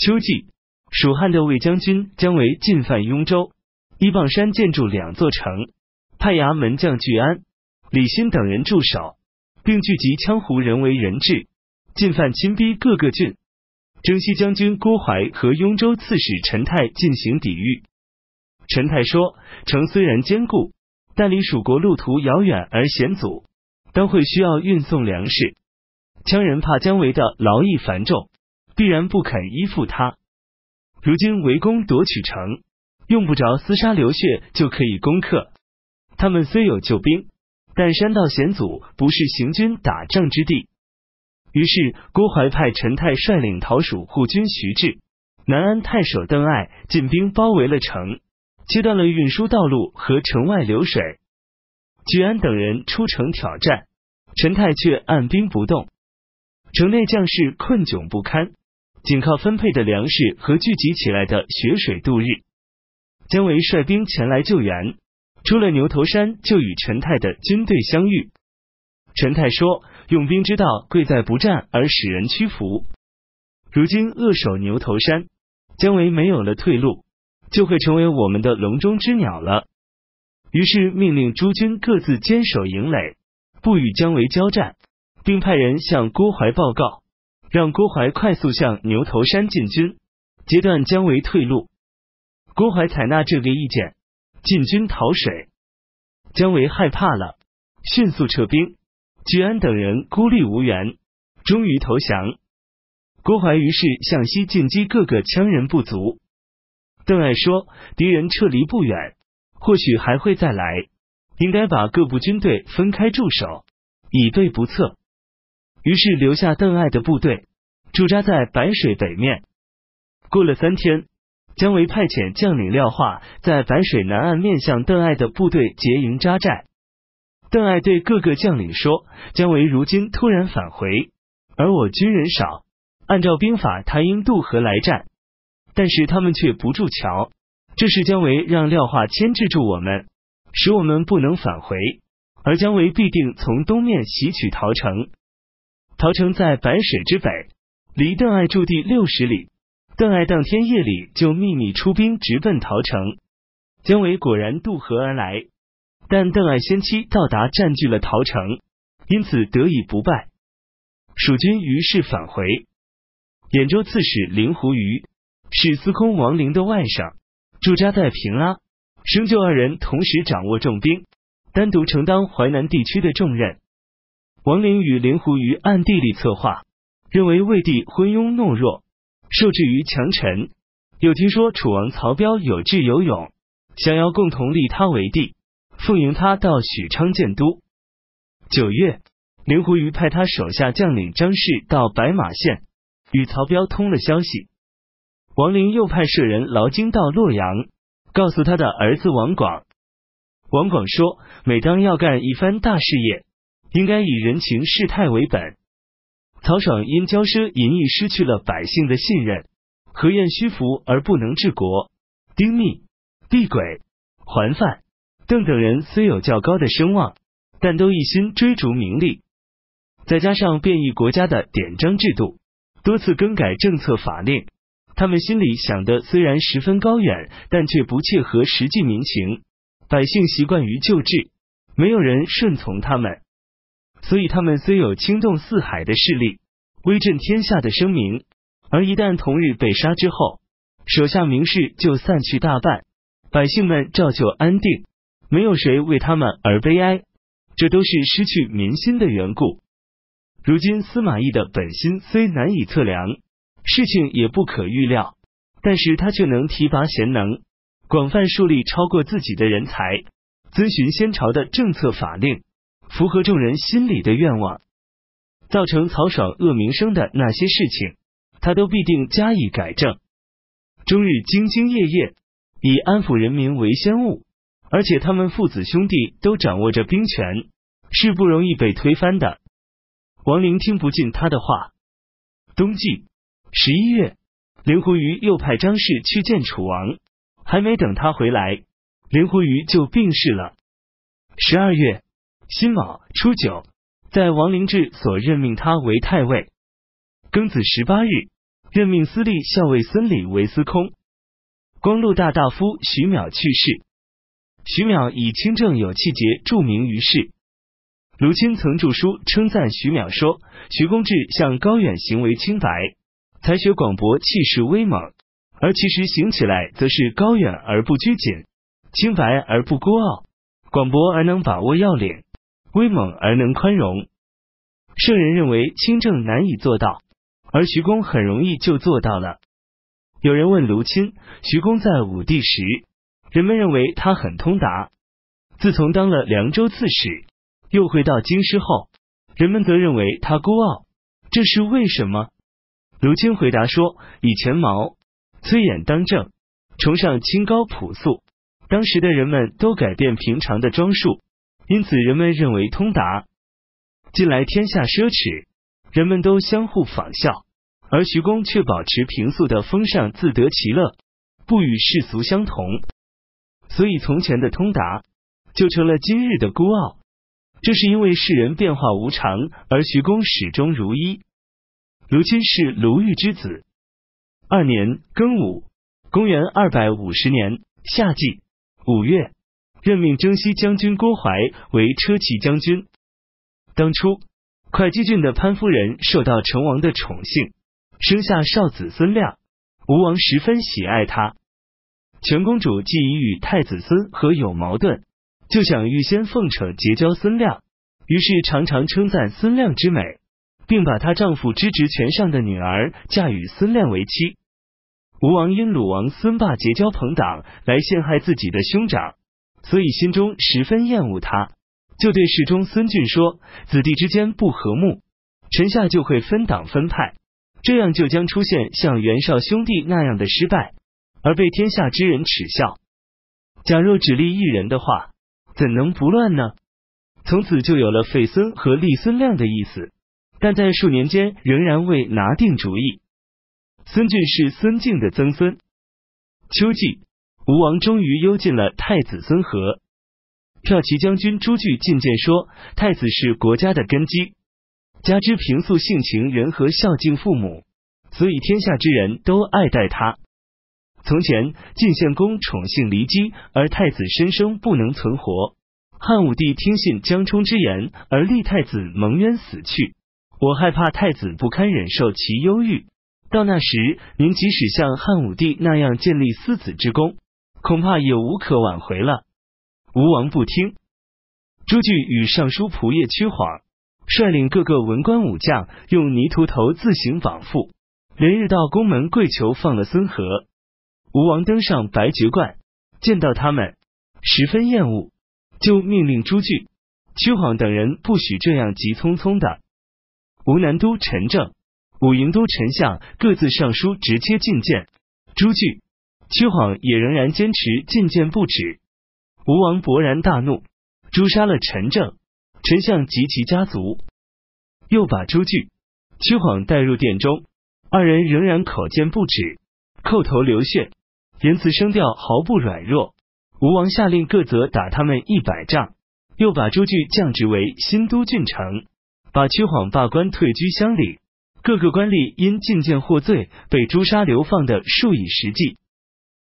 秋季，蜀汉的魏将军姜维进犯雍州，依傍山建筑两座城，派衙门将聚安、李欣等人驻守，并聚集羌胡人为人质，进犯亲逼各个郡。征西将军郭淮和雍州刺史陈泰进行抵御。陈泰说：“城虽然坚固，但离蜀国路途遥远而险阻，当会需要运送粮食。羌人怕姜维的劳役繁重，必然不肯依附他。如今围攻夺取城，用不着厮杀流血就可以攻克。他们虽有救兵，但山道险阻，不是行军打仗之地。”于是，郭淮派陈泰率领讨蜀护军徐志、南安太守邓艾进兵包围了城，切断了运输道路和城外流水。聚安等人出城挑战，陈泰却按兵不动。城内将士困窘不堪，仅靠分配的粮食和聚集起来的雪水度日。姜维率兵前来救援，出了牛头山就与陈泰的军队相遇。陈泰说。用兵之道，贵在不战而使人屈服。如今扼守牛头山，姜维没有了退路，就会成为我们的笼中之鸟了。于是命令诸军各自坚守营垒，不与姜维交战，并派人向郭淮报告，让郭淮快速向牛头山进军，截断姜维退路。郭淮采纳这个意见，进军讨水。姜维害怕了，迅速撤兵。聚安等人孤立无援，终于投降。郭淮于是向西进击各个羌人部族。邓艾说：“敌人撤离不远，或许还会再来，应该把各部军队分开驻守，以备不测。”于是留下邓艾的部队驻扎在白水北面。过了三天，姜维派遣将领廖化在白水南岸面向邓艾的部队结营扎寨。邓艾对各个将领说：“姜维如今突然返回，而我军人少，按照兵法，他应渡河来战。但是他们却不筑桥，这是姜维让廖化牵制住我们，使我们不能返回。而姜维必定从东面袭取陶城。陶城在白水之北，离邓艾驻地六十里。邓艾当天夜里就秘密出兵，直奔陶城。姜维果然渡河而来。”但邓艾先期到达，占据了陶城，因此得以不败。蜀军于是返回。兖州刺史林狐虞是司空王陵的外甥，驻扎在平阿。生就二人同时掌握重兵，单独承担淮南地区的重任。王陵与灵狐于暗地里策划，认为魏帝昏庸懦弱，受制于强臣。又听说楚王曹彪有智有勇，想要共同立他为帝。奉迎他到许昌建都。九月，灵狐于派他手下将领张氏到白马县与曹彪通了消息。王陵又派舍人劳京到洛阳，告诉他的儿子王广。王广说：“每当要干一番大事业，应该以人情世态为本。曹爽因骄奢淫逸，失去了百姓的信任；何晏虚浮而不能治国；丁密、毕轨、桓范。”邓等人虽有较高的声望，但都一心追逐名利，再加上变异国家的典章制度，多次更改政策法令，他们心里想的虽然十分高远，但却不切合实际民情。百姓习惯于旧制，没有人顺从他们，所以他们虽有倾动四海的势力，威震天下的声名，而一旦同日被杀之后，手下名士就散去大半，百姓们照旧安定。没有谁为他们而悲哀，这都是失去民心的缘故。如今司马懿的本心虽难以测量，事情也不可预料，但是他却能提拔贤能，广泛树立超过自己的人才，遵循先朝的政策法令，符合众人心里的愿望，造成曹爽恶名声的那些事情，他都必定加以改正。终日兢兢业业，以安抚人民为先务。而且他们父子兄弟都掌握着兵权，是不容易被推翻的。王陵听不进他的话。冬季十一月，林狐鱼又派张氏去见楚王，还没等他回来，林狐鱼就病逝了。十二月辛卯初九，在王陵志所任命他为太尉。庚子十八日，任命司隶校尉孙礼为司空。光禄大大夫徐邈去世，徐邈以清正有气节著名于世。卢钦曾著书称赞徐邈说：“徐公志向高远，行为清白，才学广博，气势威猛；而其实行起来，则是高远而不拘谨，清白而不孤傲，广博而能把握要领，威猛而能宽容。圣人认为清正难以做到，而徐公很容易就做到了。有人问卢钦，徐公在武帝时，人们认为他很通达；自从当了凉州刺史。”又回到京师后，人们则认为他孤傲，这是为什么？卢钦回答说：以前毛崔琰当政，崇尚清高朴素，当时的人们都改变平常的装束，因此人们认为通达。近来天下奢侈，人们都相互仿效，而徐公却保持平素的风尚，自得其乐，不与世俗相同，所以从前的通达就成了今日的孤傲。这是因为世人变化无常，而徐公始终如一。如今是卢玉之子。二年庚午，公元二百五十年夏季五月，任命征西将军郭淮为车骑将军。当初，会稽郡的潘夫人受到成王的宠幸，生下少子孙亮，吴王十分喜爱他。全公主既已与太子孙和有矛盾。就想预先奉承结交孙亮，于是常常称赞孙亮之美，并把她丈夫之职权上的女儿嫁与孙亮为妻。吴王因鲁王孙霸结交朋党来陷害自己的兄长，所以心中十分厌恶他，就对侍中孙俊说：“子弟之间不和睦，臣下就会分党分派，这样就将出现像袁绍兄弟那样的失败，而被天下之人耻笑。假若只立一人的话。”怎能不乱呢？从此就有了废孙和立孙亮的意思，但在数年间仍然未拿定主意。孙俊是孙敬的曾孙。秋季，吴王终于幽禁了太子孙和。骠骑将军朱据进谏说：“太子是国家的根基，加之平素性情仁和，孝敬父母，所以天下之人都爱戴他。”从前晋献公宠幸骊姬，而太子申生不能存活。汉武帝听信江充之言，而立太子蒙冤死去。我害怕太子不堪忍受其忧郁，到那时，您即使像汉武帝那样建立嗣子之功，恐怕也无可挽回了。吴王不听，朱据与尚书仆射屈晃率领各个文官武将，用泥涂头自行绑缚，连日到宫门跪求放了孙和。吴王登上白爵冠，见到他们，十分厌恶，就命令朱据、屈晃等人不许这样急匆匆的。吴南都陈政、武营都丞相各自上书直接进谏，朱据、屈晃也仍然坚持进谏不止。吴王勃然大怒，诛杀了陈政、丞相及其家族，又把朱据、屈晃带入殿中，二人仍然口谏不止，叩头流血。言辞声调毫不软弱，吴王下令各责打他们一百杖，又把朱据降职为新都郡丞，把屈晃罢官退居乡里，各个官吏因进谏获罪被诛杀流放的数以十计。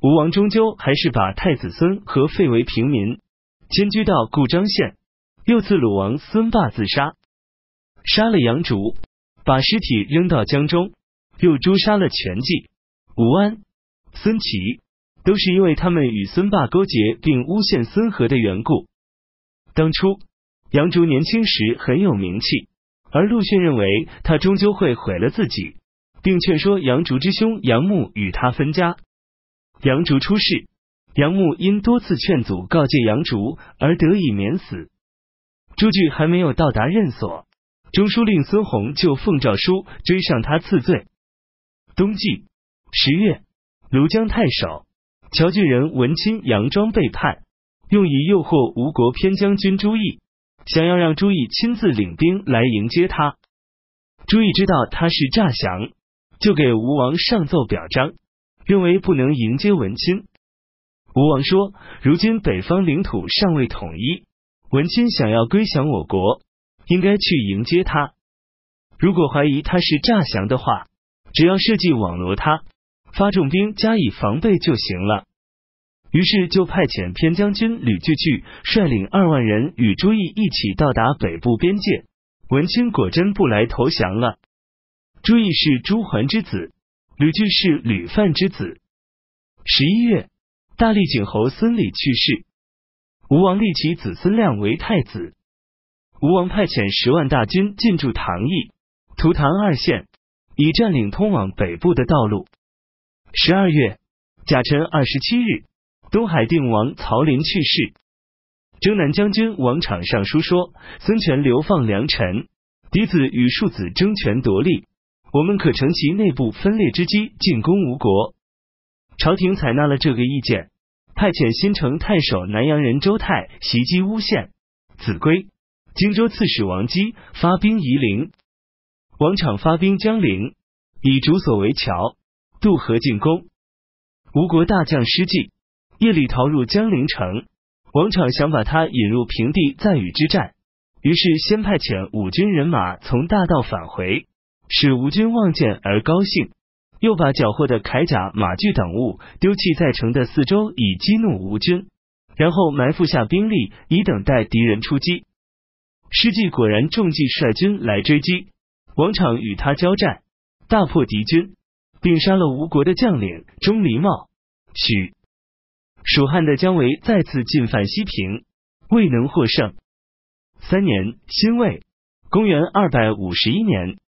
吴王终究还是把太子孙和废为平民，迁居到故章县，又赐鲁王孙霸自杀，杀了杨竹，把尸体扔到江中，又诛杀了全季、吴安。孙琦都是因为他们与孙霸勾结，并诬陷孙和的缘故。当初杨竹年轻时很有名气，而陆逊认为他终究会毁了自己，并劝说杨竹之兄杨牧与他分家。杨竹出事，杨牧因多次劝阻告诫杨竹而得以免死。朱据还没有到达任所，中书令孙弘就奉诏书追上他赐罪。冬季十月。庐江太守乔郡人文钦佯装背叛，用以诱惑吴国偏将军朱毅，想要让朱毅亲自领兵来迎接他。朱毅知道他是诈降，就给吴王上奏表彰，认为不能迎接文钦。吴王说：“如今北方领土尚未统一，文钦想要归降我国，应该去迎接他。如果怀疑他是诈降的话，只要设计网罗他，发重兵加以防备就行了。于是就派遣偏将军吕据去率领二万人与朱毅一起到达北部边界。文钦果真不来投降了。朱毅是朱桓之子，吕据是吕范之子。十一月，大历景侯孙礼去世，吴王立其子孙亮为太子。吴王派遣十万大军进驻唐邑、图唐二县，以占领通往北部的道路。十二月甲辰二十七日，东海定王曹林去世。征南将军王昶上书说：“孙权流放良臣，嫡子与庶子争权夺利，我们可乘其内部分裂之机进攻吴国。”朝廷采纳了这个意见，派遣新城太守南阳人周泰袭击巫县、子规。荆州刺史王基发兵夷陵，王昶发兵江陵，以竹索为桥渡河进攻。吴国大将失计，夜里逃入江陵城。王昶想把他引入平地，再与之战。于是先派遣五军人马从大道返回，使吴军望见而高兴；又把缴获的铠甲、马具等物丢弃在城的四周，以激怒吴军。然后埋伏下兵力，以等待敌人出击。施季果然中计，率军来追击。王昶与他交战，大破敌军，并杀了吴国的将领钟离茂、许。蜀汉的姜维再次进犯西平，未能获胜。三年，辛未，公元二百五十一年